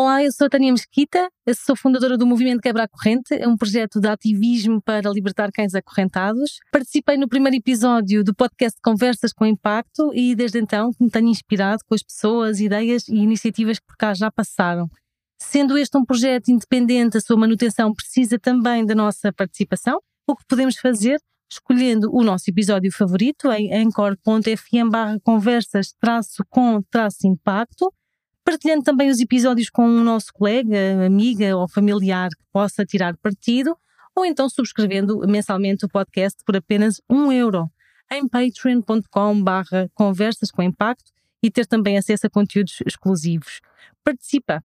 Olá, eu sou a Tânia Mesquita, sou fundadora do Movimento Quebra a Corrente, é um projeto de ativismo para libertar cães acorrentados. Participei no primeiro episódio do podcast Conversas com Impacto e desde então me tenho inspirado com as pessoas, ideias e iniciativas que por cá já passaram. Sendo este um projeto independente, a sua manutenção precisa também da nossa participação. O que podemos fazer? Escolhendo o nosso episódio favorito em anchor.fm conversas com impacto partilhando também os episódios com um nosso colega, amiga ou familiar que possa tirar partido, ou então subscrevendo mensalmente o podcast por apenas um euro em patreon.com conversas com impacto e ter também acesso a conteúdos exclusivos. Participa!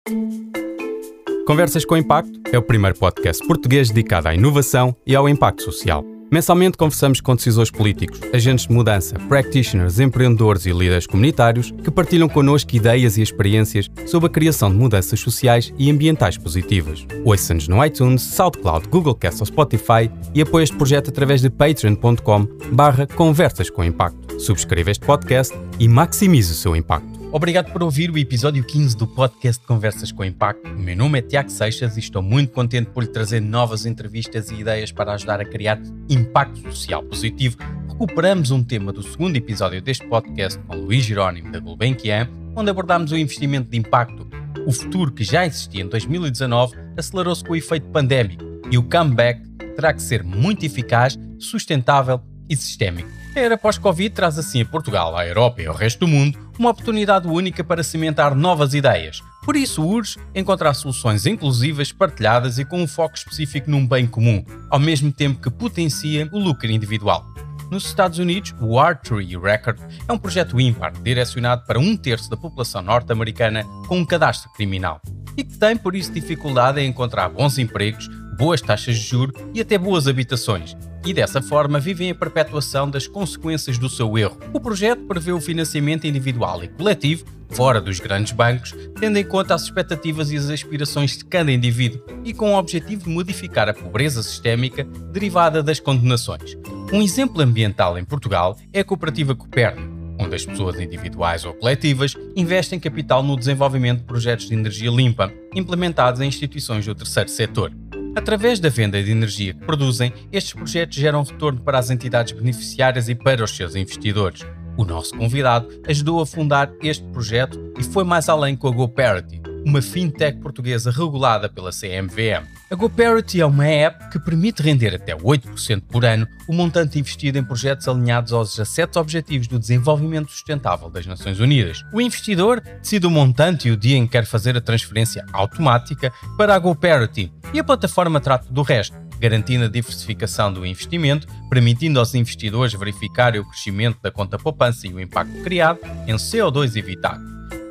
Conversas com Impacto é o primeiro podcast português dedicado à inovação e ao impacto social. Mensalmente conversamos com decisores políticos, agentes de mudança, practitioners, empreendedores e líderes comunitários que partilham connosco ideias e experiências sobre a criação de mudanças sociais e ambientais positivas. Ouça-nos no iTunes, SoundCloud, Google Cast ou Spotify e apoie este projeto através de patreon.com barra conversas com impacto. Subscreva este podcast e maximize o seu impacto. Obrigado por ouvir o episódio 15 do podcast Conversas com Impacto. O meu nome é Tiago Seixas e estou muito contente por lhe trazer novas entrevistas e ideias para ajudar a criar impacto social positivo. Recuperamos um tema do segundo episódio deste podcast com Luís Jerónimo da Gulbenkian, onde abordámos o investimento de impacto. O futuro que já existia em 2019 acelerou-se com o efeito pandémico e o comeback terá que ser muito eficaz, sustentável e sistémico. A era pós-Covid traz assim a Portugal, à Europa e ao resto do mundo uma oportunidade única para cimentar novas ideias. Por isso urge encontrar soluções inclusivas, partilhadas e com um foco específico num bem comum, ao mesmo tempo que potencia o lucro individual. Nos Estados Unidos, o Archery Record é um projeto ímpar direcionado para um terço da população norte-americana com um cadastro criminal e que tem por isso dificuldade em encontrar bons empregos, boas taxas de juros e até boas habitações, e dessa forma vivem a perpetuação das consequências do seu erro. O projeto prevê o financiamento individual e coletivo, fora dos grandes bancos, tendo em conta as expectativas e as aspirações de cada indivíduo e com o objetivo de modificar a pobreza sistémica derivada das condenações. Um exemplo ambiental em Portugal é a cooperativa Copérnico, onde as pessoas individuais ou coletivas investem capital no desenvolvimento de projetos de energia limpa implementados em instituições do terceiro setor. Através da venda de energia que produzem, estes projetos geram retorno para as entidades beneficiárias e para os seus investidores. O nosso convidado ajudou a fundar este projeto e foi mais além com a GoParity, uma fintech portuguesa regulada pela CMVM. A GoParity é uma app que permite render até 8% por ano o montante investido em projetos alinhados aos 17 Objetivos do Desenvolvimento Sustentável das Nações Unidas. O investidor decide o montante e o dia em que quer fazer a transferência automática para a GoParity e a plataforma trata do resto garantindo a diversificação do investimento, permitindo aos investidores verificarem o crescimento da conta poupança e o impacto criado em CO2 evitado.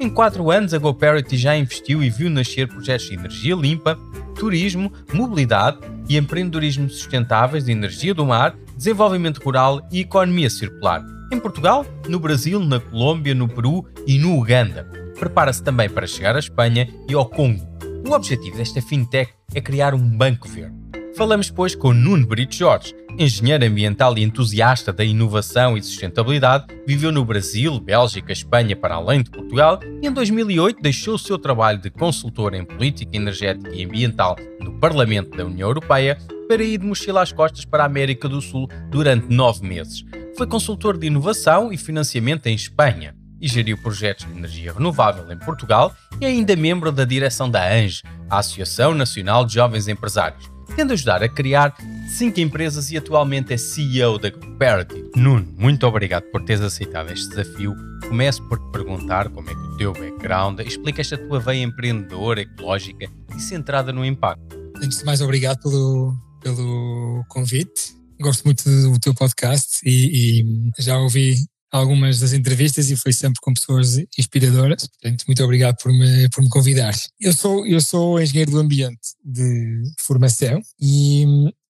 Em 4 anos, a GoParity já investiu e viu nascer projetos de energia limpa, turismo, mobilidade e empreendedorismo sustentáveis de energia do mar, desenvolvimento rural e economia circular. Em Portugal, no Brasil, na Colômbia, no Peru e no Uganda. Prepara-se também para chegar à Espanha e ao Congo. O objetivo desta fintech é criar um banco verde Falamos, pois, com Nuno Brito Jorge, engenheiro ambiental e entusiasta da inovação e sustentabilidade, viveu no Brasil, Bélgica, Espanha, para além de Portugal e em 2008 deixou o seu trabalho de consultor em política energética e ambiental no Parlamento da União Europeia para ir de mochila às costas para a América do Sul durante nove meses. Foi consultor de inovação e financiamento em Espanha e geriu projetos de energia renovável em Portugal e é ainda membro da direção da ANGE, a Associação Nacional de Jovens Empresários tendo ajudar a criar cinco empresas e atualmente é CEO da GoParity. Nuno, muito obrigado por teres aceitado este desafio. Começo por te perguntar como é que o teu background explica esta tua veia empreendedora, ecológica e centrada no impacto. Antes de mais, obrigado pelo, pelo convite. Gosto muito do teu podcast e, e já ouvi algumas das entrevistas e foi sempre com pessoas inspiradoras. Portanto, muito obrigado por me, por me convidar. Eu sou, eu sou engenheiro do ambiente de formação e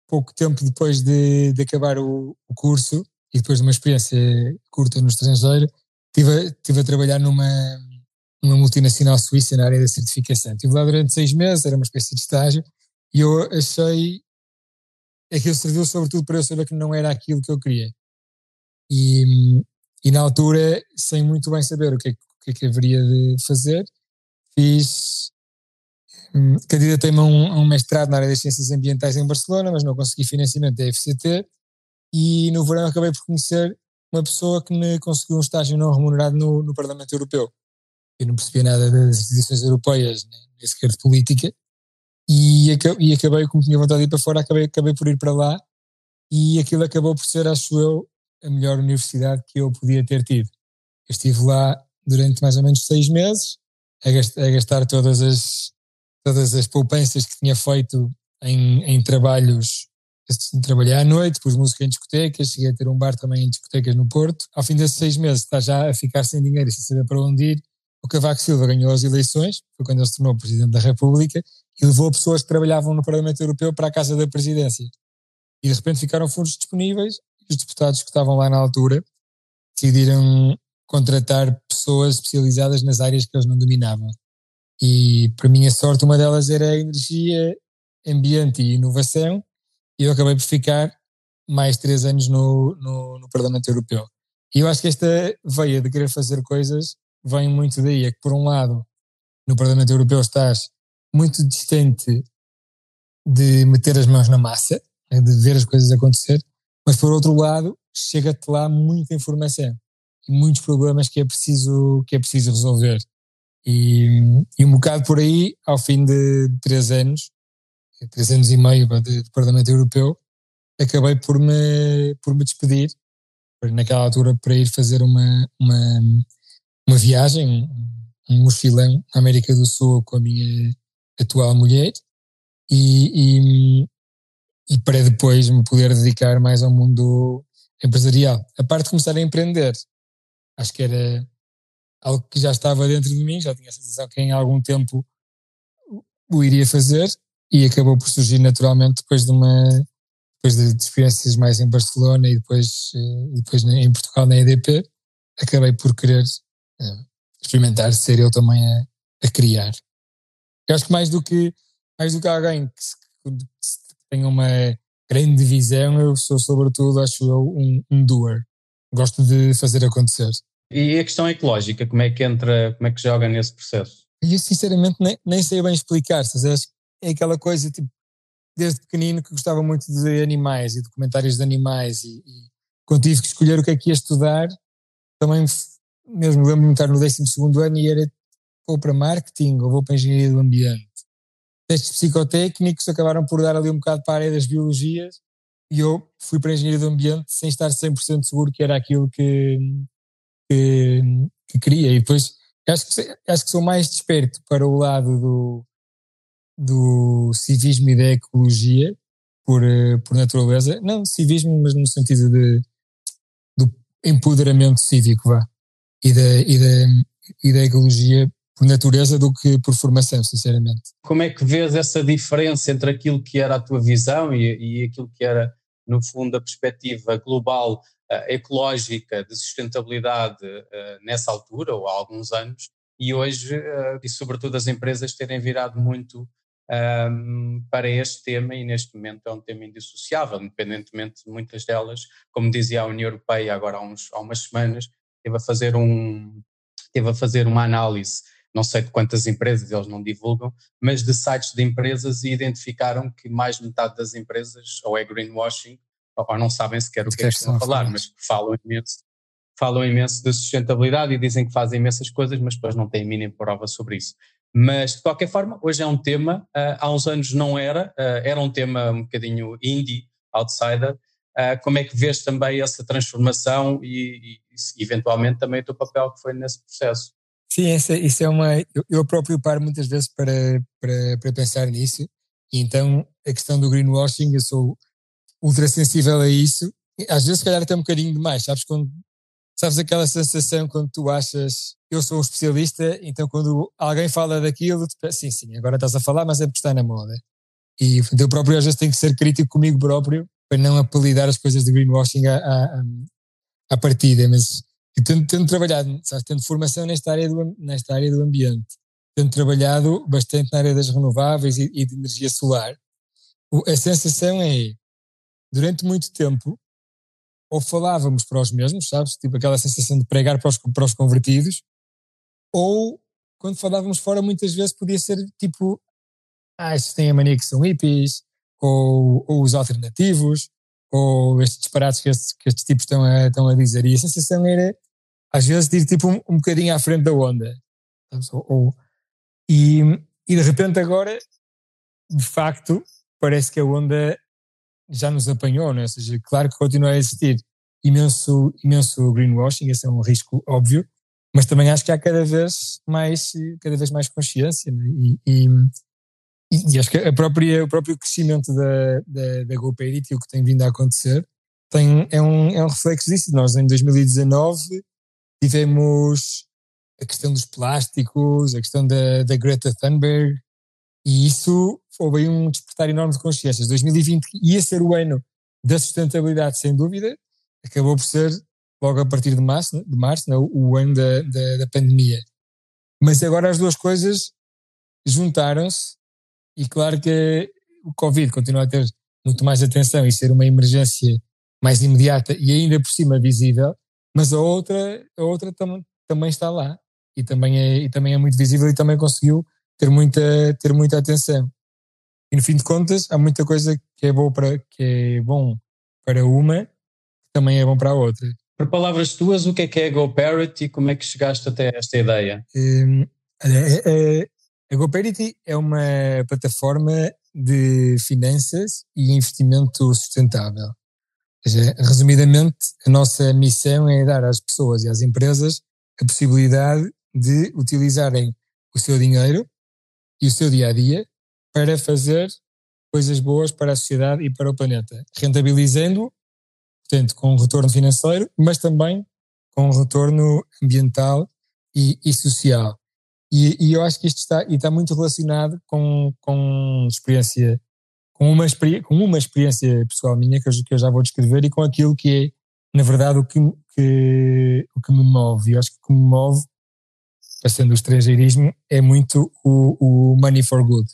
pouco tempo depois de, de acabar o, o, curso e depois de uma experiência curta no estrangeiro, estive, estive a trabalhar numa, numa multinacional suíça na área da certificação. Estive lá durante seis meses, era uma espécie de estágio, e eu achei aquilo serviu sobretudo para eu saber que não era aquilo que eu queria. E, e na altura, sem muito bem saber o que é, o que, é que haveria de fazer, fiz hum, candidatei-me a um, um mestrado na área das ciências ambientais em Barcelona, mas não consegui financiamento da FCT e no verão acabei por conhecer uma pessoa que me conseguiu um estágio não remunerado no, no Parlamento Europeu. Eu não percebia nada das instituições europeias, nem sequer de política, e, e acabei, como tinha vontade de ir para fora, acabei, acabei por ir para lá, e aquilo acabou por ser, acho eu, a melhor universidade que eu podia ter tido. Eu estive lá durante mais ou menos seis meses, a gastar, a gastar todas, as, todas as poupanças que tinha feito em, em trabalhos trabalhar à noite, pus música em discotecas, cheguei a ter um bar também em discotecas no Porto. Ao fim desses seis meses está já a ficar sem dinheiro e sem saber para onde ir. O Cavaco Silva ganhou as eleições, foi quando ele se tornou Presidente da República, e levou pessoas que trabalhavam no Parlamento Europeu para a Casa da Presidência. E de repente ficaram fundos disponíveis os deputados que estavam lá na altura decidiram contratar pessoas especializadas nas áreas que eles não dominavam. E, para minha sorte, uma delas era a energia, ambiente e inovação, e eu acabei por ficar mais três anos no, no, no Parlamento Europeu. E eu acho que esta veia de querer fazer coisas vem muito daí. É que, por um lado, no Parlamento Europeu estás muito distante de meter as mãos na massa, né, de ver as coisas acontecer, mas por outro lado, chega-te lá muita informação e muitos problemas que é preciso, que é preciso resolver. E, e um bocado por aí, ao fim de três anos, três anos e meio de, de Parlamento Europeu, acabei por me, por me despedir, naquela altura, para ir fazer uma, uma, uma viagem, um mochilão na América do Sul com a minha atual mulher e, e, e para depois me poder dedicar mais ao mundo empresarial. A parte de começar a empreender, acho que era algo que já estava dentro de mim, já tinha a sensação que em algum tempo o iria fazer e acabou por surgir naturalmente depois de uma depois de, experiências mais em Barcelona e depois, eh, e depois em Portugal na EDP, acabei por querer uh, experimentar ser eu também a, a, criar. Eu acho que mais do que mais do que alguém que, se, que tenha uma grande visão, eu sou sobretudo, acho eu, um, um doer. Gosto de fazer acontecer. E a questão ecológica, como é que entra, como é que joga nesse processo? Eu sinceramente nem, nem sei bem explicar, sabes? é aquela coisa, tipo, desde pequenino que gostava muito de animais e documentários de animais e, e quando tive que escolher o que é que ia estudar, também mesmo lembro-me de estar no 12 ano e era vou para marketing ou vou para engenharia do ambiente. Testes psicotécnicos acabaram por dar ali um bocado para a área das biologias e eu fui para a engenharia do ambiente sem estar 100% seguro que era aquilo que, que, que queria. E depois acho que, acho que sou mais desperto para o lado do, do civismo e da ecologia por, eh, por natureza. Não civismo, mas no sentido de do empoderamento cívico, vá. E da, e da, e da ecologia por natureza do que por formação, sinceramente. Como é que vês essa diferença entre aquilo que era a tua visão e, e aquilo que era, no fundo, a perspectiva global, uh, ecológica, de sustentabilidade uh, nessa altura, ou há alguns anos, e hoje, uh, e sobretudo as empresas terem virado muito um, para este tema e neste momento é um tema indissociável, independentemente de muitas delas, como dizia a União Europeia agora há, uns, há umas semanas, teve a fazer um teve a fazer uma análise, não sei de quantas empresas eles não divulgam, mas de sites de empresas e identificaram que mais de metade das empresas ou é greenwashing ou não sabem sequer o que, é que estão a falar, mas falam imenso, falam imenso de sustentabilidade e dizem que fazem imensas coisas, mas depois não têm mínima prova sobre isso. Mas, de qualquer forma, hoje é um tema, uh, há uns anos não era, uh, era um tema um bocadinho indie, outsider. Uh, como é que vês também essa transformação e, e, eventualmente, também o teu papel que foi nesse processo? Sim, essa, isso é uma. Eu, eu próprio paro muitas vezes para, para, para pensar nisso, e então a questão do greenwashing, eu sou ultra sensível a isso. Às vezes, se calhar, até um bocadinho demais, sabes? Quando Sabes aquela sensação quando tu achas eu sou um especialista, então quando alguém fala daquilo, tu pensa, sim, sim, agora estás a falar, mas é porque está na moda. E eu próprio às vezes tenho que ser crítico comigo próprio para não apelidar as coisas de greenwashing à, à, à partida, mas tendo, tendo trabalhado, sabes, tendo formação nesta área, do, nesta área do ambiente, tendo trabalhado bastante na área das renováveis e, e de energia solar, a sensação é, durante muito tempo, ou falávamos para os mesmos, sabes? Tipo aquela sensação de pregar para os, para os convertidos, ou quando falávamos fora, muitas vezes podia ser tipo ah, estes têm a mania que são hippies, ou, ou os alternativos, ou estes disparates que que estes tipos estão a, estão a dizer. E a sensação era, às vezes, de ir tipo um, um bocadinho à frente da onda. Ou, ou, e, e de repente agora, de facto, parece que a onda já nos apanhou, né? ou seja, claro que continua a existir imenso, imenso greenwashing, esse é um risco óbvio, mas também acho que há cada vez mais, cada vez mais consciência né? e, e, acho que a própria, o próprio crescimento da, da, da GoParity, o que tem vindo a acontecer, tem, é, um, é um reflexo disso. Nós em 2019 tivemos a questão dos plásticos, a questão da, da Greta Thunberg, e isso houve um despertar enorme de consciências. 2020 ia ser o ano da sustentabilidade, sem dúvida, acabou por ser logo a partir de março, de março né, o ano da, da, da pandemia. Mas agora as duas coisas juntaram-se e claro que o Covid continua a ter muito mais atenção e ser uma emergência mais imediata e ainda por cima visível, mas a outra, a outra tam, também está lá e também, é, e também é muito visível e também conseguiu ter muita, ter muita atenção. E no fim de contas, há muita coisa que é bom para, que é bom para uma, que também é bom para a outra. Por palavras tuas, o que é que é GoParity e como é que chegaste até esta ideia? Um, a, a GoParity é uma plataforma de finanças e investimento sustentável. Resumidamente, a nossa missão é dar às pessoas e às empresas a possibilidade de utilizarem o seu dinheiro e o seu dia a dia para fazer coisas boas para a sociedade e para o planeta, rentabilizando, portanto, com um retorno financeiro, mas também com um retorno ambiental e, e social. E, e, eu acho que isto está, e está muito relacionado com, com experiência, com uma, com uma experiência pessoal minha que eu, que eu já vou descrever e com aquilo que é, na verdade, o que, que, o que me move. Eu acho que o que me move, passando o estrangeirismo, é muito o, o money for good.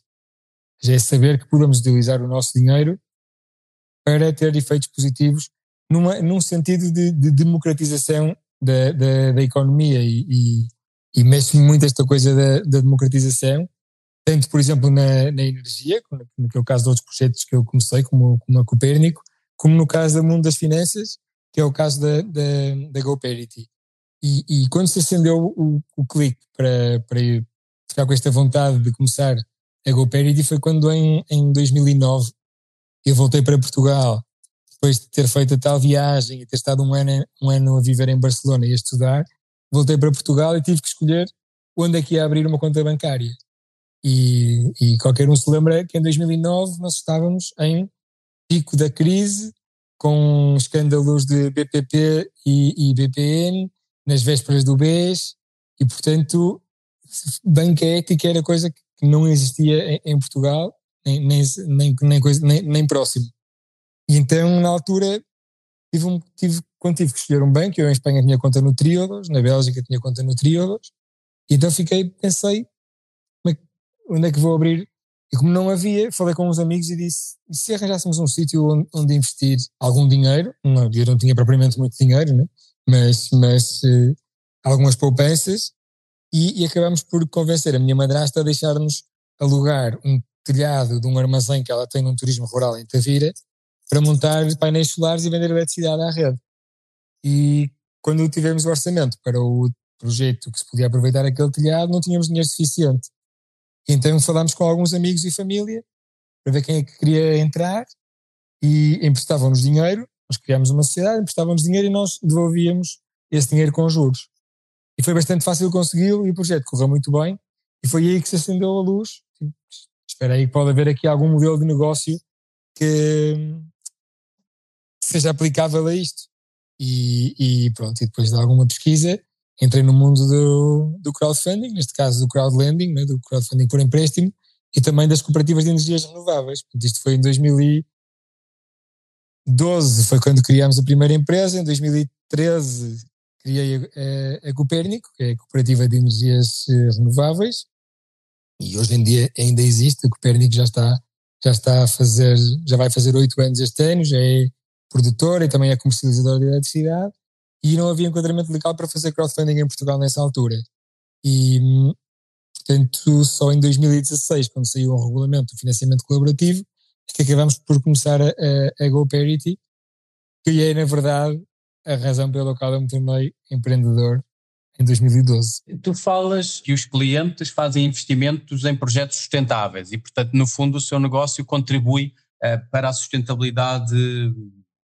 Já é saber que podemos utilizar o nosso dinheiro para ter efeitos positivos numa, num sentido de, de democratização da, da, da economia e, e e mexe muito esta coisa da, da democratização, tanto, por exemplo, na, na energia, no é caso de outros projetos que eu comecei, como, como a Copérnico, como no caso do mundo das finanças, que é o caso da, da, da GoParity. E, e quando se acendeu o, o clique para, para ficar com esta vontade de começar a GoParity foi quando em, em 2009 eu voltei para Portugal, depois de ter feito a tal viagem e ter estado um ano, um ano a viver em Barcelona e a estudar, voltei para Portugal e tive que escolher onde é que ia abrir uma conta bancária. E, e qualquer um se lembra que em 2009 nós estávamos em pico da crise, com escândalos de BPP e, e BPN, nas vésperas do BES, e portanto, banca ética era coisa que não existia em, em Portugal, nem, nem, nem, nem, nem, nem próximo. E então, na altura, tive, um, tive quando tive que escolher um banco, eu em Espanha tinha conta no Triodos, na Bélgica tinha conta no Triodos, e então fiquei, pensei, é onde é que vou abrir? E como não havia, falei com uns amigos e disse, e se arranjássemos um sítio onde, onde, investir algum dinheiro, não, eu não tinha propriamente muito dinheiro, né? mas, mas uh, algumas poupanças, e, e acabamos por convencer a minha madrasta a deixar-nos alugar um telhado de um armazém que ela tem num turismo rural em Tavira, para montar painéis solares e vender eletricidade à rede. E quando tivemos o orçamento para o projeto que se podia aproveitar aquele telhado, não tínhamos dinheiro suficiente. Então falámos com alguns amigos e família para ver quem é que queria entrar e emprestavam-nos dinheiro. Nós criámos uma sociedade, emprestavam-nos dinheiro e nós devolvíamos esse dinheiro com juros. E foi bastante fácil consegui-lo e o projeto correu muito bem. E foi aí que se acendeu a luz. Espera aí, pode haver aqui algum modelo de negócio que seja aplicável a isto. E, e, pronto, e depois de alguma pesquisa entrei no mundo do, do crowdfunding, neste caso do crowdlending, né, do crowdfunding por empréstimo, e também das cooperativas de energias renováveis. Isto foi em 2012, foi quando criámos a primeira empresa, em 2013 criei a, a, a Copérnico, que é a cooperativa de energias eh, renováveis, e hoje em dia ainda existe, a Copérnico já está, já está a fazer, já vai fazer oito anos este ano, já é produtora e também é comercializadora de eletricidade, e não havia enquadramento legal para fazer crowdfunding em Portugal nessa altura. E, Portanto, só em 2016, quando saiu o regulamento do financiamento colaborativo, é que acabamos por começar a, a, a GoParity, que é, na verdade, a razão pela qual eu me tornei empreendedor em 2012. Tu falas que os clientes fazem investimentos em projetos sustentáveis e, portanto, no fundo, o seu negócio contribui uh, para a sustentabilidade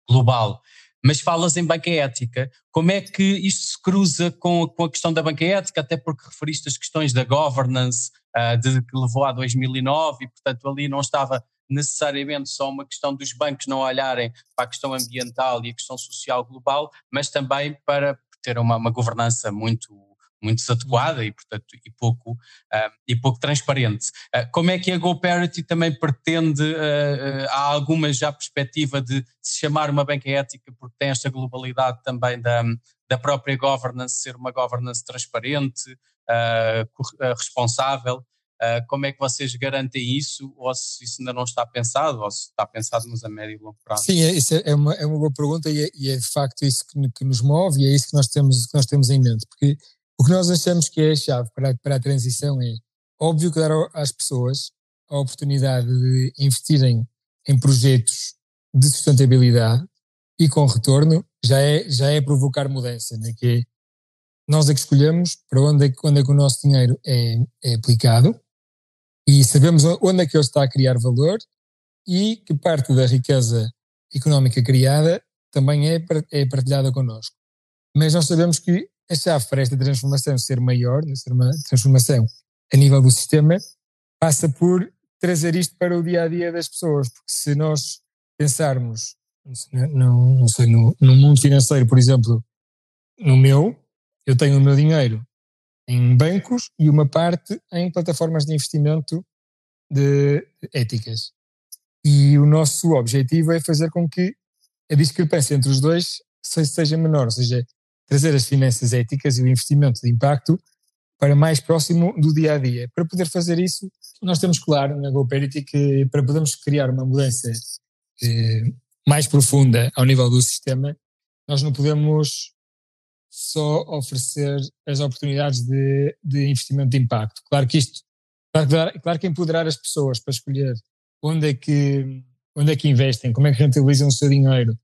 global. Mas falas em banca ética. Como é que isto se cruza com, com a questão da banca ética? Até porque referiste as questões da governance, uh, de, que levou a 2009 e, portanto, ali não estava necessariamente só uma questão dos bancos não olharem para a questão ambiental e a questão social global, mas também para ter uma, uma governança muito muito desadequada e portanto e pouco uh, e pouco transparente. Uh, como é que a GoParity também pretende uh, há alguma já perspectiva de se chamar uma banca ética porque tem esta globalidade também da da própria governance ser uma governance transparente, responsável como é que vocês garantem isso? Ou se isso ainda não está pensado, ou se está pensado nos a médio e longo prazo? Sim, é, isso é, uma, é uma boa pergunta e é, e é de facto isso que, que, nos move e é isso que nós temos, que nós temos em mente. Porque o que nós achamos que é a chave para, para a transição é óbvio que dar às pessoas a oportunidade de investirem em projetos de sustentabilidade e com retorno já é, já é provocar mudança, né? que é, nós é que escolhemos para onde é, onde é que o nosso dinheiro é, é aplicado e sabemos onde é que ele está a criar valor e que parte da riqueza económica criada também é, é partilhada connosco. Mas nós sabemos que a chave para esta transformação ser maior, ser uma transformação a nível do sistema, passa por trazer isto para o dia a dia das pessoas, porque se nós pensarmos, não, não sei, no, no mundo financeiro, por exemplo, no meu, eu tenho o meu dinheiro em bancos e uma parte em plataformas de investimento de éticas. E o nosso objetivo é fazer com que a discrepância entre os dois seja menor, ou seja, trazer as finanças éticas e o investimento de impacto para mais próximo do dia a dia. Para poder fazer isso, nós temos claro na GoParity que para podermos criar uma mudança eh, mais profunda ao nível do sistema, nós não podemos só oferecer as oportunidades de, de investimento de impacto. Claro que isto, claro, claro que empoderar as pessoas para escolher onde é que, onde é que investem, como é que rentabilizam o seu dinheiro,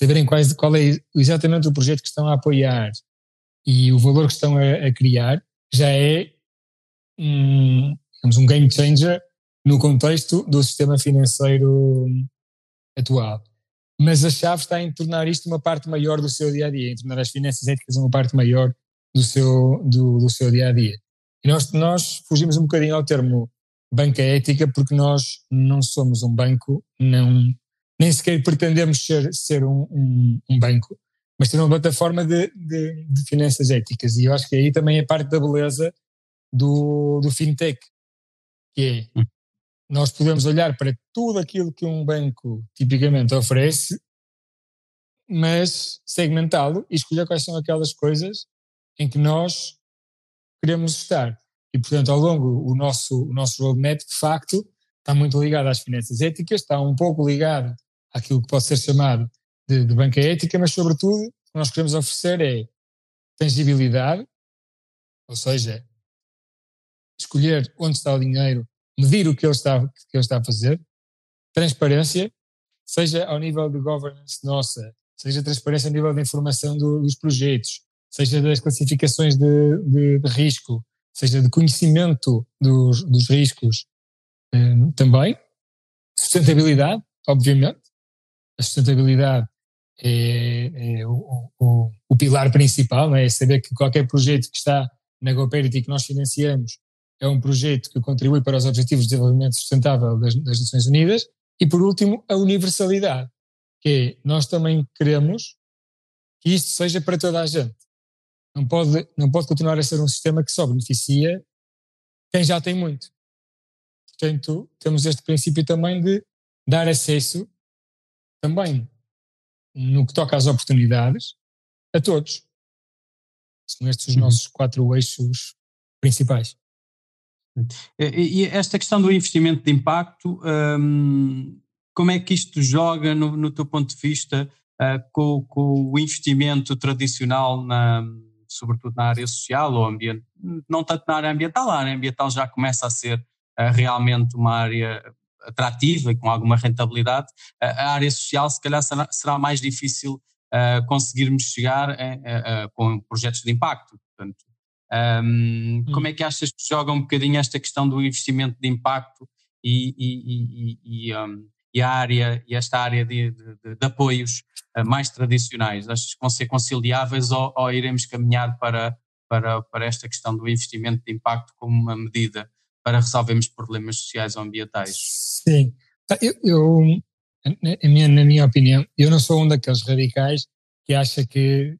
saberem quais, qual é exatamente o projeto que estão a apoiar e o valor que estão a, a criar, já é um, um game changer no contexto do sistema financeiro atual mas a chave está em tornar isto uma parte maior do seu dia a dia, em tornar as finanças éticas uma parte maior do seu, do, do seu dia a dia. E nós, nós fugimos um bocadinho ao termo banca ética porque nós não somos um banco, não, nem sequer pretendemos ser, ser um, um, um banco, mas ter uma plataforma de, de, de, finanças éticas. E eu acho que aí também é parte da beleza do, do fintech, que é hum nós podemos olhar para tudo aquilo que um banco tipicamente oferece, mas segmentá-lo e escolher quais são aquelas coisas em que nós queremos estar. E, portanto, ao longo, o nosso, o nosso roadmap, de facto, está muito ligado às finanças éticas, está um pouco ligado àquilo que pode ser chamado de, de banca ética, mas, sobretudo, o que nós queremos oferecer é tangibilidade, ou seja, escolher onde está o dinheiro medir o que ele está, que ele está a fazer, transparência, seja ao nível de governance nossa, seja transparência a nível da informação do, dos projetos, seja das classificações de, de, de risco, seja de conhecimento dos, dos riscos eh, também. Sustentabilidade, obviamente. A sustentabilidade é, é o, o, o, pilar principal, é? é saber que qualquer projeto que está na GoParity que nós financiamos é um projeto que contribui para os Objetivos de Desenvolvimento Sustentável das, das Nações Unidas. E, por último, a universalidade, que é nós também queremos que isto seja para toda a gente. Não pode, não pode continuar a ser um sistema que só beneficia quem já tem muito. Portanto, temos este princípio também de dar acesso também no que toca às oportunidades a todos. São estes os uhum. nossos quatro eixos principais. E esta questão do investimento de impacto, um, como é que isto joga, no, no teu ponto de vista, uh, com, com, o investimento tradicional na, sobretudo na área social ou ambiente, não tanto na área ambiental, a área ambiental já começa a ser uh, realmente uma área atrativa e com alguma rentabilidade, a área social se calhar será, mais difícil conseguirmos chegar com projetos de impacto. Portanto, um, hum. Como é que achas que joga um bocadinho esta questão do investimento de impacto e, e, e, e um, a área e esta área de, de, de apoios uh, mais tradicionais? Achas que vão ser conciliáveis ou, ou, iremos caminhar para, para, para esta questão do investimento de impacto como uma medida para resolvermos problemas sociais ou ambientais? Sim, eu, eu minha, na minha opinião, eu não sou um daqueles radicais que acha que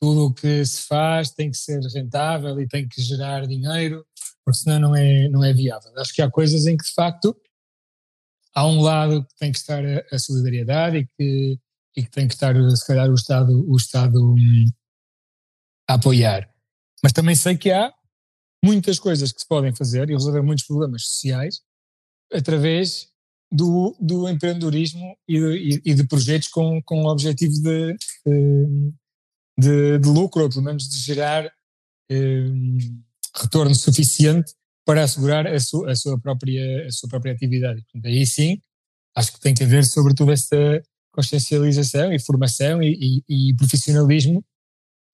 tudo o que se faz tem que ser rentável e tem que gerar dinheiro, porque senão não é, não é viável. Acho que há coisas em que, de facto, há um lado que tem que estar a, a solidariedade e que, e que tem que estar, se calhar, o Estado, o Estado hum, a apoiar. Mas também sei que há muitas coisas que se podem fazer e resolver muitos problemas sociais através do, do empreendedorismo e de, e de projetos com, com o objetivo de, de, de lucro, ou pelo menos de gerar hum, retorno suficiente para assegurar a sua, a sua, própria, a sua própria atividade. Portanto, aí sim, acho que tem que haver sobretudo esta consciencialização e formação e, e, e, profissionalismo,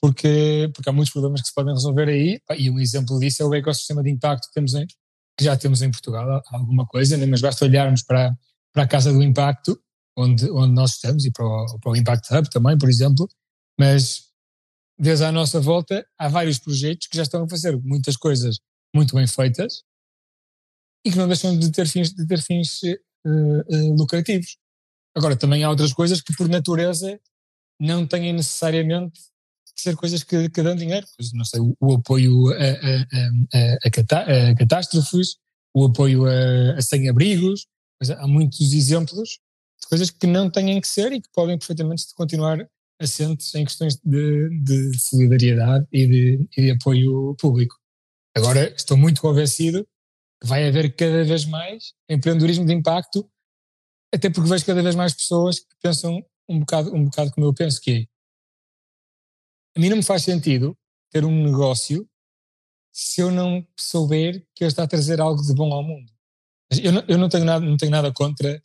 porque, porque há muitos problemas que se podem resolver aí, e um exemplo disso é o ecossistema de impacto que, temos em, que já temos em Portugal, alguma coisa, né? mas basta olharmos para, para a Casa do Impacto, onde, onde nós estamos, e para o, para o Impact Hub também, por exemplo, mas desde à nossa volta há vários projetos que já estão a fazer muitas coisas muito bem feitas e que não deixam de ter fins, de ter fins uh, uh, lucrativos. Agora, também há outras coisas que, por natureza, não têm necessariamente ser coisas que, que dão dinheiro. Pois, não sei, o, o apoio a, a, a, a, catá a catástrofes, o apoio a, sem-abrigos. Há muitos exemplos de coisas que não têm que ser e que podem perfeitamente continuar assentes em questões de, de solidariedade e de, e de apoio público. Agora estou muito convencido que vai haver cada vez mais empreendedorismo de impacto, até porque vejo cada vez mais pessoas que pensam um bocado, um bocado como eu penso, que é a mim não me faz sentido ter um negócio se eu não souber que ele está a trazer algo de bom ao mundo. Eu não, eu não, tenho, nada, não tenho nada contra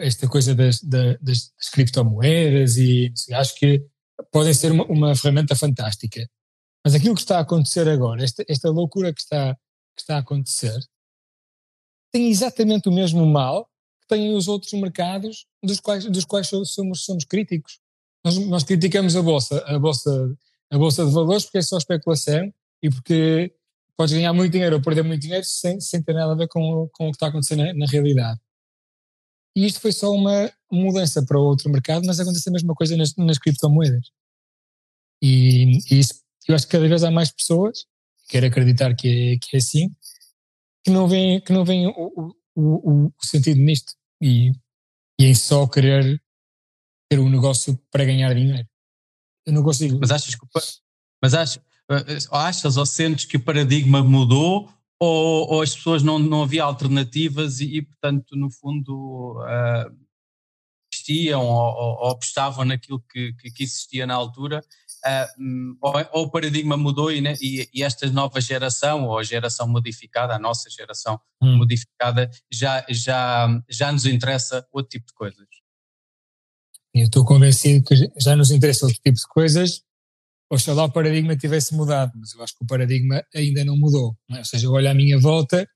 esta coisa das, das, das criptomoedas e acho que podem ser uma, uma ferramenta fantástica. Mas aquilo que está a acontecer agora, esta, esta loucura que está, que está a acontecer, tem exatamente o mesmo mal que têm os outros mercados dos quais, dos quais somos, somos críticos. Nós, nós criticamos a bolsa, a bolsa, a bolsa de valores porque é só especulação e porque podes ganhar muito dinheiro ou perder muito dinheiro sem, sem ter nada a ver com, com o que está acontecendo na, na realidade. E isto foi só uma mudança para outro mercado, mas acontece a mesma coisa nas, nas criptomoedas. E, e isso eu acho que cada vez há mais pessoas, quero acreditar que é, que é assim, que não veem, que não veem o, o, o, sentido nisto e, e em só querer ter um negócio para ganhar dinheiro. Eu não consigo. Mas achas que, mas achas, achas ou sentes que o paradigma mudou ou, ou as pessoas não, não havia alternativas e, e portanto, no fundo, uh, existiam ou, ou, apostavam naquilo que, que, que, existia na altura, uh, ou, ou, o paradigma mudou e, né, e, e, esta nova geração, ou a geração modificada, a nossa geração hum. modificada, já, já, já nos interessa outro tipo de coisas. Eu estou convencido que já nos interessa outro tipo de coisas, oxalá o paradigma tivesse mudado, mas eu acho que o paradigma ainda não mudou. Não é? Ou seja, eu olho à minha volta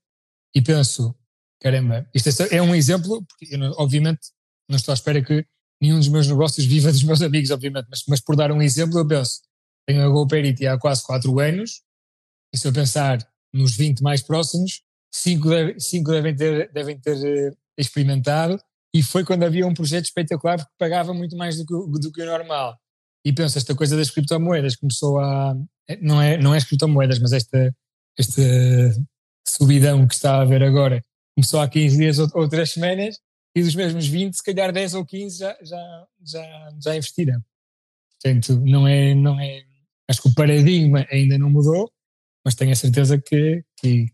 e penso, caramba, isto é, é um exemplo, porque obviamente não estou à espera que nenhum dos meus negócios viva dos meus amigos, obviamente, mas, mas por dar um exemplo, eu penso, tenho a GoParity há quase 4 anos, e se eu pensar nos 20 mais próximos, 5 deve, devem ter, devem ter uh, experimentado, e foi quando havia um projeto espetacular porque pagava muito mais do que, do que o normal. E penso, esta coisa das criptomoedas começou a. Eh, não é, não é as criptomoedas, mas esta, esta subidão que está a haver agora começou há 15 dias ou, ou 3 semanas e dos mesmos 20, se calhar 10 ou 15 já, já, já, já investiram. Portanto, não é, não é. Acho que o paradigma ainda não mudou, mas tenho a certeza que, que, que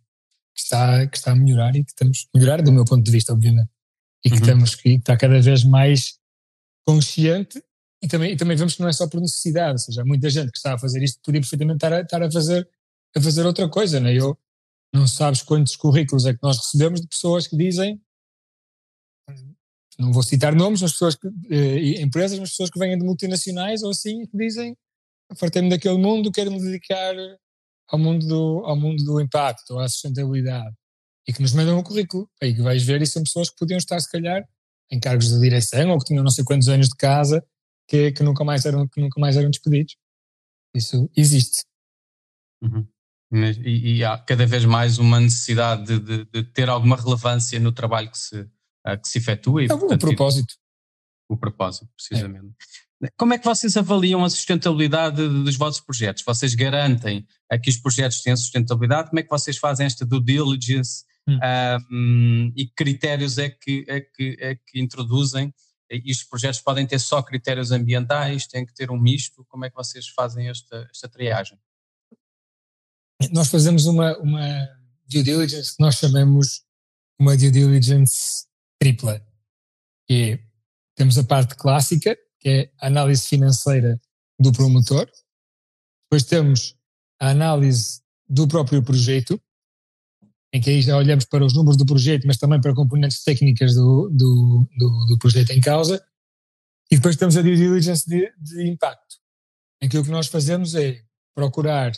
está, que está a melhorar e que estamos a melhorar, do meu ponto de vista, obviamente. E que, uhum. estamos, que está cada vez mais consciente e também, e também vemos que não é só por necessidade, ou seja, há muita gente que está a fazer isto podia perfeitamente estar a, estar a, fazer, a fazer outra coisa, né? Eu não sabes quantos currículos é que nós recebemos de pessoas que dizem, não vou citar nomes, mas pessoas que, eh, empresas, mas pessoas que vêm de multinacionais ou assim, que dizem, fartei-me daquele mundo, quero-me dedicar ao mundo, do, ao mundo do impacto, à sustentabilidade, e que nos mandam um currículo, aí que vais ver, e são pessoas que podiam estar, se calhar, em cargos de direção ou que tinham não sei quantos anos de casa que, que, nunca, mais eram, que nunca mais eram despedidos. Isso existe. Uhum. E, e, há cada vez mais uma necessidade de, de, de, ter alguma relevância no trabalho que se, uh, que se efetua. E, é portanto, o propósito. O propósito, precisamente. É. Como é que vocês avaliam a sustentabilidade dos vossos projetos? Vocês garantem que os projetos têm sustentabilidade? Como é que vocês fazem esta due diligence? Hum. Um, e que critérios é que, é, que, é que introduzem e os projetos podem ter só critérios ambientais, têm que ter um misto. Como é que vocês fazem esta, esta triagem? Nós fazemos uma, uma due diligence que nós chamamos uma due diligence tripla. Que é, temos a parte clássica, que é a análise financeira do promotor. Depois temos a análise do próprio projeto, em que aí já olhamos para os números do projeto, mas também para componentes técnicas do, do, do, do projeto em causa. E depois temos a due diligence de, de, impacto, em que o que nós fazemos é procurar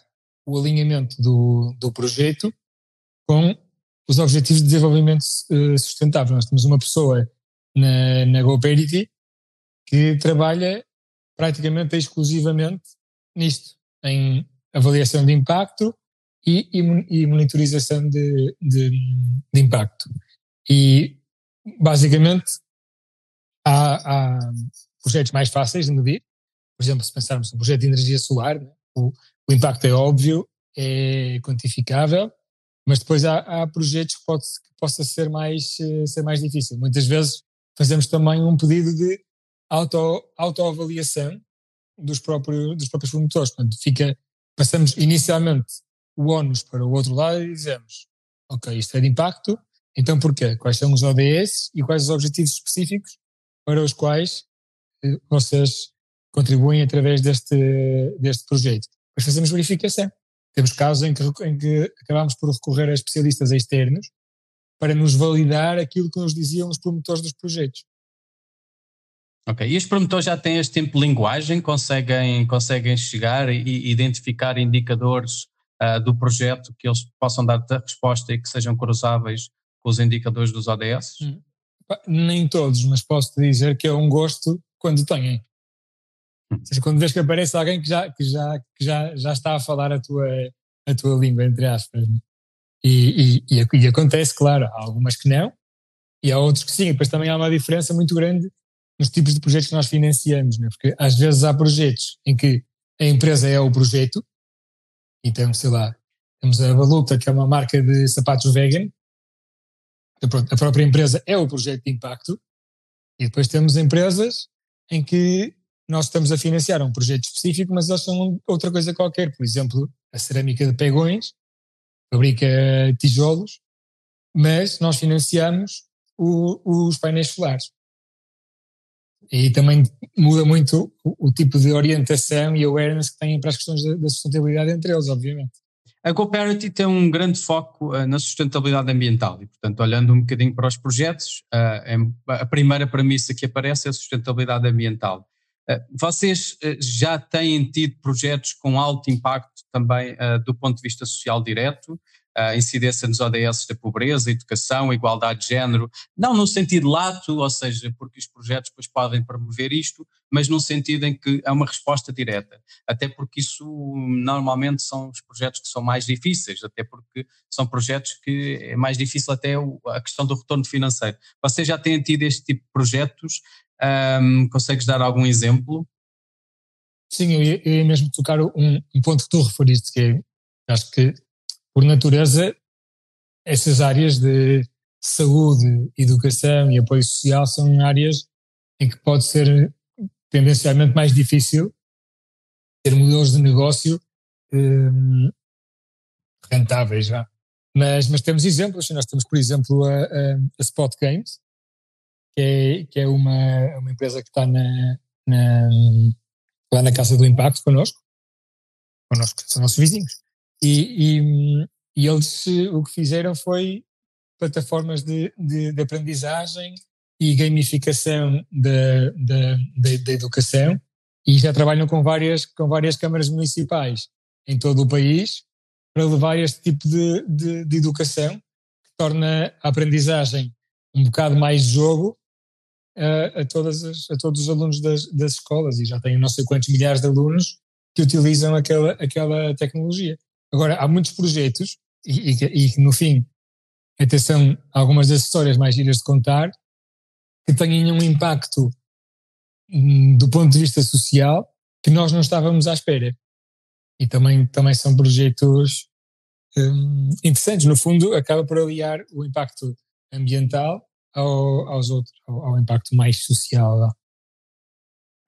o alinhamento do, do projeto com os objetivos de desenvolvimento uh, sustentável. Nós temos uma pessoa na, na GoParity que trabalha praticamente exclusivamente nisto, em avaliação de impacto e, e, e monitorização de, de, de, impacto. E, basicamente, há, há, projetos mais fáceis de medir. Por exemplo, se pensarmos no projeto de energia solar, né? o, o, impacto é óbvio, é quantificável, mas depois há, há projetos que, pode, que possa ser mais, eh, ser mais difícil. Muitas vezes fazemos também um pedido de auto, autoavaliação dos próprios, dos próprios promotores. Portanto, fica, passamos inicialmente o ónus para o outro lado e dizemos, ok, isto é de impacto, então porquê? Quais são os ODS e quais os objetivos específicos para os quais eh, vocês contribuem através deste, deste projeto? Depois fazemos verificação. Temos casos em que, em que acabamos por recorrer a especialistas externos para nos validar aquilo que nos diziam os promotores dos projetos. Ok, e os promotores já têm este tempo de linguagem, conseguem, conseguem chegar e identificar indicadores uh, do projeto que eles possam dar resposta e que sejam cruzáveis com os indicadores dos ODS? Hum. Nem todos, mas posso te dizer que é um gosto quando têm. Hum. Ou seja, quando vês que aparece alguém que já, que já, que já, já está a falar a tua, a tua língua, entre aspas. Né? E, e, e, acontece, claro, há algumas que não, e há outros que sim. Depois também há uma diferença muito grande nos tipos de projetos que nós financiamos, né? porque às vezes há projetos em que a empresa é o projeto então, sei lá, temos a Valuta, que é uma marca de sapatos vegan. A própria empresa é o projeto de impacto. E depois temos empresas em que nós estamos a financiar um projeto específico, mas eles são outra coisa qualquer. Por exemplo, a cerâmica de Pegões fabrica tijolos, mas nós financiamos o, os painéis solares. E também muda muito o, o, tipo de orientação e awareness que têm para as questões da, da sustentabilidade entre eles, obviamente. A GoParity tem um grande foco uh, na sustentabilidade ambiental e, portanto, olhando um bocadinho para os projetos, uh, a primeira premissa que aparece é a sustentabilidade ambiental. Uh, vocês já têm tido projetos com alto impacto também do ponto de vista social direto? A incidência nos ODS da pobreza, educação, igualdade de género, não no sentido lato, ou seja, porque os projetos depois podem promover isto, mas num sentido em que é uma resposta direta, até porque isso normalmente são os projetos que são mais difíceis, até porque são projetos que é mais difícil até a questão do retorno financeiro. Vocês já têm tido este tipo de projetos, um, consegues dar algum exemplo? Sim, eu ia, mesmo tocar um, um ponto que tu referiste, que é, acho que por natureza, essas áreas de saúde, educação e apoio social são áreas em que pode ser tendencialmente mais difícil ter modelos de negócio um, rentáveis já. Mas, mas temos exemplos, nós temos, por exemplo, a, a, Spot Games, que é, que é uma, uma empresa que está na, na, lá na Casa do Impacto connosco, connosco, são nossos vizinhos. E, e, e eles o que fizeram foi plataformas de, de, de aprendizagem e gamificação da, educação e já trabalham com várias, com várias câmaras municipais em todo o país para levar este tipo de, de, de educação que torna a aprendizagem um bocado mais jogo a, a, todas as, a todos os alunos das, das escolas e já tem não sei quantos milhares de alunos que utilizam aquela, aquela tecnologia. Agora, há muitos projetos e, e, e no fim, atenção, algumas das histórias mais giras de contar que tenham um impacto hum, do ponto de vista social que nós não estávamos à espera. E também, também são projetos hum, interessantes. No fundo, acaba por aliar o impacto ambiental ao, aos outros, ao, ao, impacto mais social.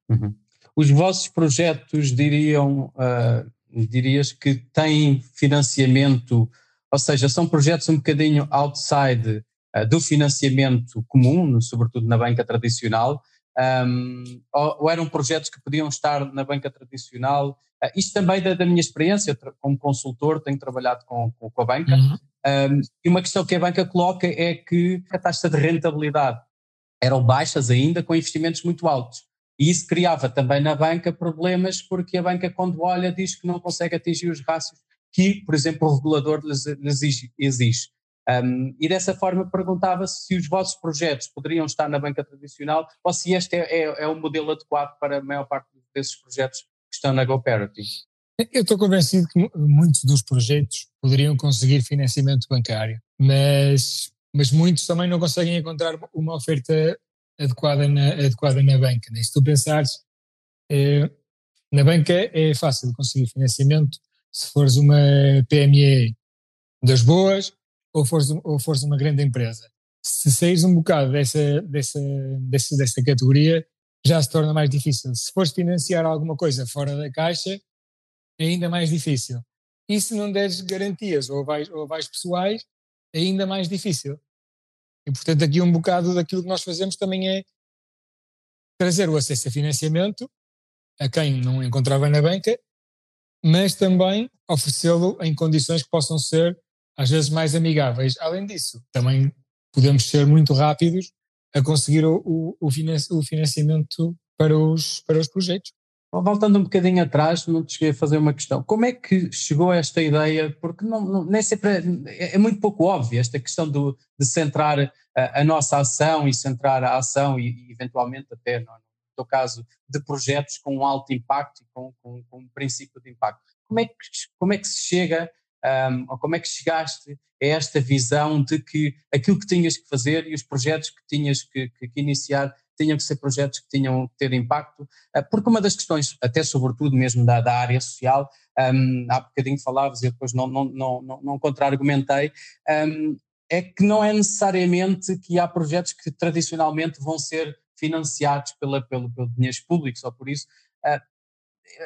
Uhum. Os vossos projetos diriam, uh, dirias que têm financiamento, ou seja, são projetos um bocadinho outside uh, do financiamento comum, sobretudo na banca tradicional, um, ou, ou, eram projetos que podiam estar na banca tradicional. Uh, isto também da, da, minha experiência, como consultor, tenho trabalhado com, com, com a banca, uhum. um, e uma questão que a banca coloca é que a taxa de rentabilidade eram baixas ainda, com investimentos muito altos. E isso criava também na banca problemas, porque a banca, quando olha, diz que não consegue atingir os rácios que, por exemplo, o regulador lhes, exige. Um, e dessa forma perguntava-se se os vossos projetos poderiam estar na banca tradicional ou se este é, é, é o modelo adequado para a maior parte desses projetos que estão na GoParity. Eu estou convencido que muitos dos projetos poderiam conseguir financiamento bancário, mas, mas muitos também não conseguem encontrar uma oferta adequada na, adequada na banca. Né? Se tu pensares, é, na banca é fácil conseguir financiamento se fores uma PME das boas ou fores, ou fores uma grande empresa. Se saís um bocado dessa, dessa, dessa, dessa categoria, já se torna mais difícil. Se fores financiar alguma coisa fora da caixa, é ainda mais difícil. E se não deres garantias ou vais, ou vais pessoais, é ainda mais difícil. E portanto, aqui um bocado daquilo que nós fazemos também é trazer o acesso a financiamento a quem não encontrava na banca, mas também oferecê-lo em condições que possam ser às vezes mais amigáveis. Além disso, também podemos ser muito rápidos a conseguir o, o, o financiamento para os, para os projetos. Voltando um bocadinho atrás, não te cheguei a fazer uma questão. Como é que chegou a esta ideia? Porque não, não, nem sempre é, é, muito pouco óbvio esta questão do, de centrar a, a, nossa ação e centrar a ação e, e eventualmente até, no, teu caso, de projetos com alto impacto e com, com, com um princípio de impacto. Como é que, como é que se chega um, ou como é que chegaste a esta visão de que aquilo que tinhas que fazer e os projetos que tinhas que, que, que iniciar tinham que ser projetos que tinham que ter impacto, uh, porque uma das questões, até sobretudo mesmo da, da área social, um, há bocadinho falavas e depois não, não, não, não, não contra-argumentei, um, é que não é necessariamente que há projetos que tradicionalmente vão ser financiados pela, pelo, pelo dinheiros públicos, ou por isso, uh,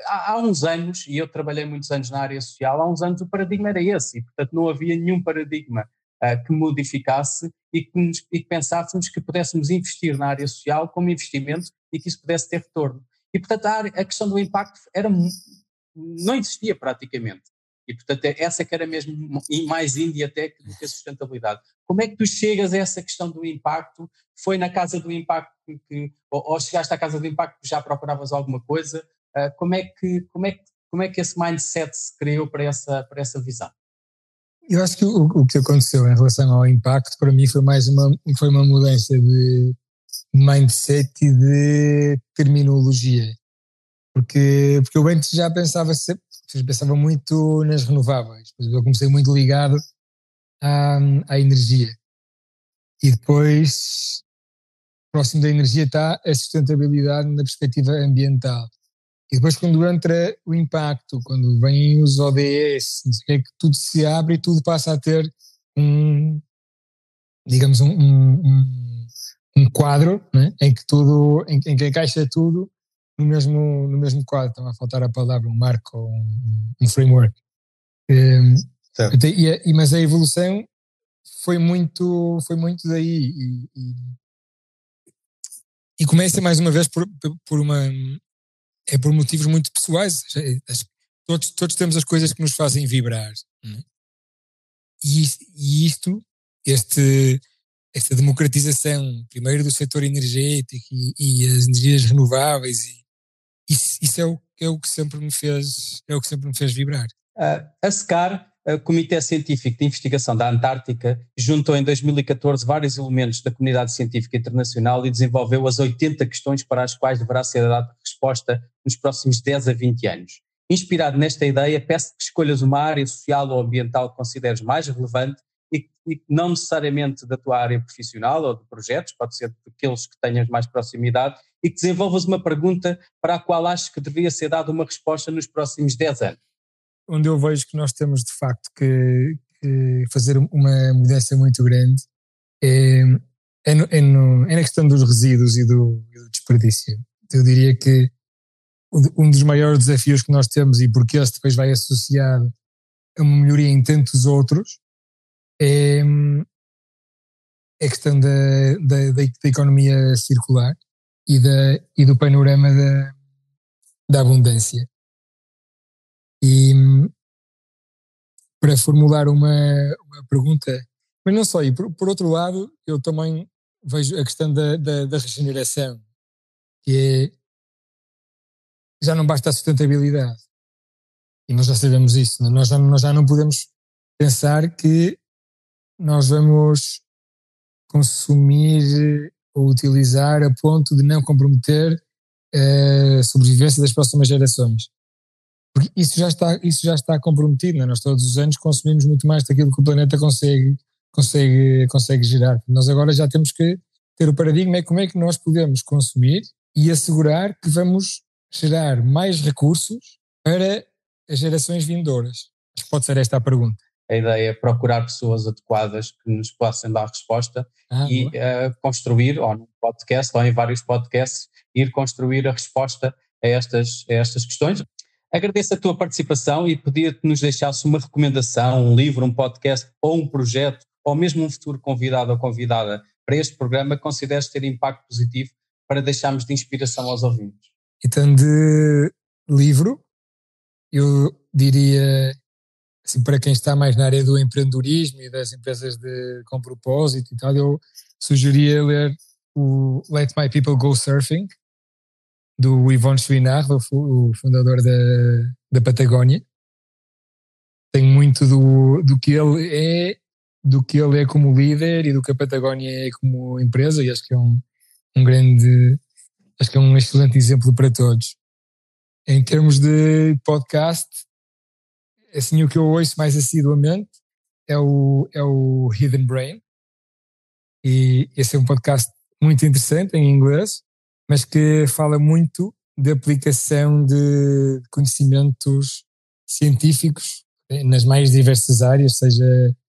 há, uns anos, e eu trabalhei muitos anos na área social, há uns anos o paradigma era esse, e portanto não havia nenhum paradigma uh, que modificasse e que, e que pensássemos que pudéssemos investir na área social como investimento e que isso pudesse ter retorno. E portanto a, área, a questão do impacto era, não existia praticamente. E, portanto, é, essa que era mesmo mais índia até do que a sustentabilidade. Como é que tu chegas a essa questão do impacto? Foi na casa do impacto que, ou, ou chegaste à casa do impacto que já procuravas alguma coisa? Uh, como, é que, como, é que, como é que esse mindset se criou para essa, para essa visão? Eu acho que o, o que aconteceu em relação ao impacto, para mim, foi mais uma, foi uma mudança de mindset e de terminologia. Porque, porque eu antes já pensava, pensava muito nas renováveis, eu comecei muito ligado à, à energia. E depois, próximo da energia está a sustentabilidade na perspectiva ambiental. E depois quando entra o impacto, quando vêm os ODS, é que tudo se abre e tudo passa a ter um, digamos, um, um, um quadro né? em que tudo, em, em, que encaixa tudo no mesmo, no mesmo quadro. Estava a faltar a palavra, um marco, um, um framework. Um, e, e, mas a evolução foi muito, foi muito daí. E, e e começa mais uma vez por, por uma é por motivos muito pessoais. Todos, todos temos as coisas que nos fazem vibrar. É? E, isto, este, esta democratização, primeiro do setor energético e, e as energias renováveis, e, isso, isso, é, o, é o que sempre me fez, é o que sempre me fez vibrar. Uh, a SCAR o Comitê Científico de Investigação da Antártica juntou em 2014 vários elementos da comunidade científica internacional e desenvolveu as 80 questões para as quais deverá ser dada resposta nos próximos 10 a 20 anos. Inspirado nesta ideia, peço que escolhas uma área social ou ambiental que consideres mais relevante e, e não necessariamente da tua área profissional ou de projetos, pode ser daqueles que tenhas mais proximidade, e que desenvolvas uma pergunta para a qual achas que deveria ser dada uma resposta nos próximos 10 anos onde eu vejo que nós temos de facto que, que fazer uma mudança muito grande é, é, no, é, no, é, na questão dos resíduos e do, e do, desperdício. Eu diria que um dos maiores desafios que nós temos e porque esse depois vai associado a uma melhoria em tantos outros é, é a questão da, da, da, da economia circular e, da, e do panorama da, da abundância. E para formular uma, uma pergunta, mas não só, e por, por, outro lado, eu também vejo a questão da, da, da regeneração, que é já não basta a sustentabilidade. E nós já sabemos isso, é? nós já, nós já não podemos pensar que nós vamos consumir ou utilizar a ponto de não comprometer a sobrevivência das próximas gerações. Porque isso já está, isso já está comprometido, é? nós todos os anos consumimos muito mais daquilo que o planeta consegue, consegue, consegue gerar. Nós agora já temos que ter o paradigma é como é que nós podemos consumir e assegurar que vamos gerar mais recursos para as gerações vindouras. Pode ser esta a pergunta. A ideia é procurar pessoas adequadas que nos possam dar resposta ah, e uh, construir, ou num podcast, ou em vários podcasts, ir construir a resposta a estas, a estas questões. Agradeço a tua participação e pedia que nos deixasse uma recomendação, um livro, um podcast ou um projeto, ou mesmo um futuro convidado ou convidada para este programa que consideres ter impacto positivo para deixarmos de inspiração aos ouvintes. Então, de livro, eu diria, assim, para quem está mais na área do empreendedorismo e das empresas de, com propósito e tal, eu sugeria ler o Let My People Go Surfing, do Yvonne Chouinard, o fundador da, da Patagónia. Tem muito do, do que ele é, do que ele é como líder e do que a Patagónia é como empresa, e acho que é um, um grande, acho que é um excelente exemplo para todos. Em termos de podcast, assim, o que eu ouço mais assiduamente é o, é o Hidden Brain, e esse é um podcast muito interessante em inglês, mas que fala muito de aplicação de conhecimentos científicos nas mais diversas áreas, seja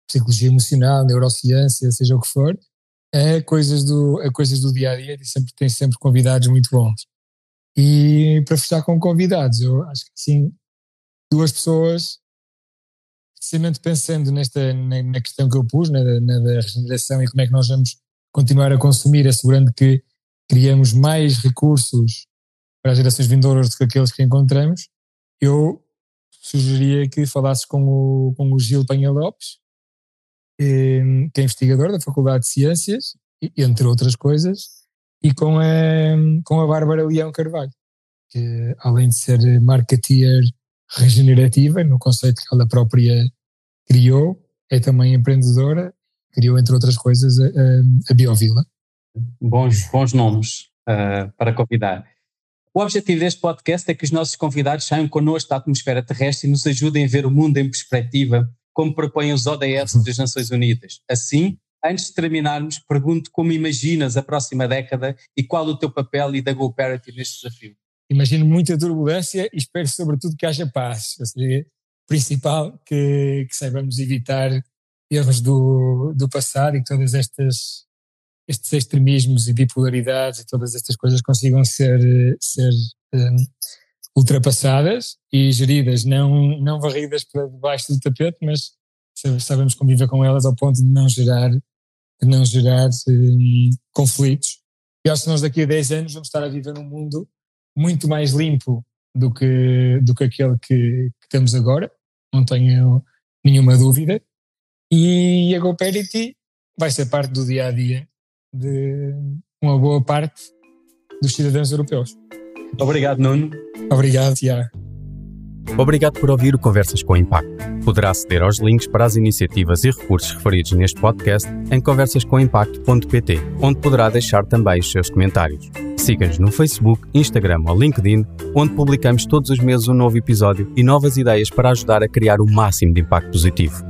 psicologia emocional, neurociência, seja o que for, a coisas do, a coisas do dia a dia e sempre, tem sempre convidados muito bons. E para fechar com convidados, eu acho que sim, duas pessoas, precisamente pensando nesta, na, na questão que eu pus, na, na da regeneração e como é que nós vamos continuar a consumir, assegurando que criamos mais recursos para as gerações vindouras do que aqueles que encontramos, eu sugeria que falasses com o, com o Gil Penha Lopes, que é investigador da Faculdade de Ciências, entre outras coisas, e com a, com a Bárbara Leão Carvalho, que além de ser marketeer regenerativa, no conceito que ela própria criou, é também empreendedora, criou, entre outras coisas, a, a Biovila bons, bons nomes uh, para convidar. O objetivo deste podcast é que os nossos convidados saiam connosco da atmosfera terrestre e nos ajudem a ver o mundo em perspectiva, como propõem os ODS das Nações Unidas. Assim, antes de terminarmos, pergunto como imaginas a próxima década e qual o teu papel e da GoParity neste desafio. Imagino muita turbulência e espero sobretudo que haja paz. Seja, principal que, que saibamos evitar erros do, do passado e que todas estas estes extremismos e bipolaridades e todas estas coisas consigam ser, ser um, ultrapassadas e geridas, não, não varridas para debaixo do tapete, mas sabemos conviver com elas ao ponto de não gerar, de não gerar um, conflitos. E acho que nós daqui a 10 anos vamos estar a viver num mundo muito mais limpo do que, do que aquele que, que temos agora, não tenho nenhuma dúvida. E a GoParity vai ser parte do dia a dia de uma boa parte dos cidadãos europeus. Obrigado, Nuno. Obrigado, Tiago. Obrigado por ouvir o Conversas com Impacto. Poderá aceder aos links para as iniciativas e recursos referidos neste podcast em conversascomimpacto.pt, onde poderá deixar também os seus comentários. Siga-nos no Facebook, Instagram ou LinkedIn, onde publicamos todos os meses um novo episódio e novas ideias para ajudar a criar o máximo de impacto positivo.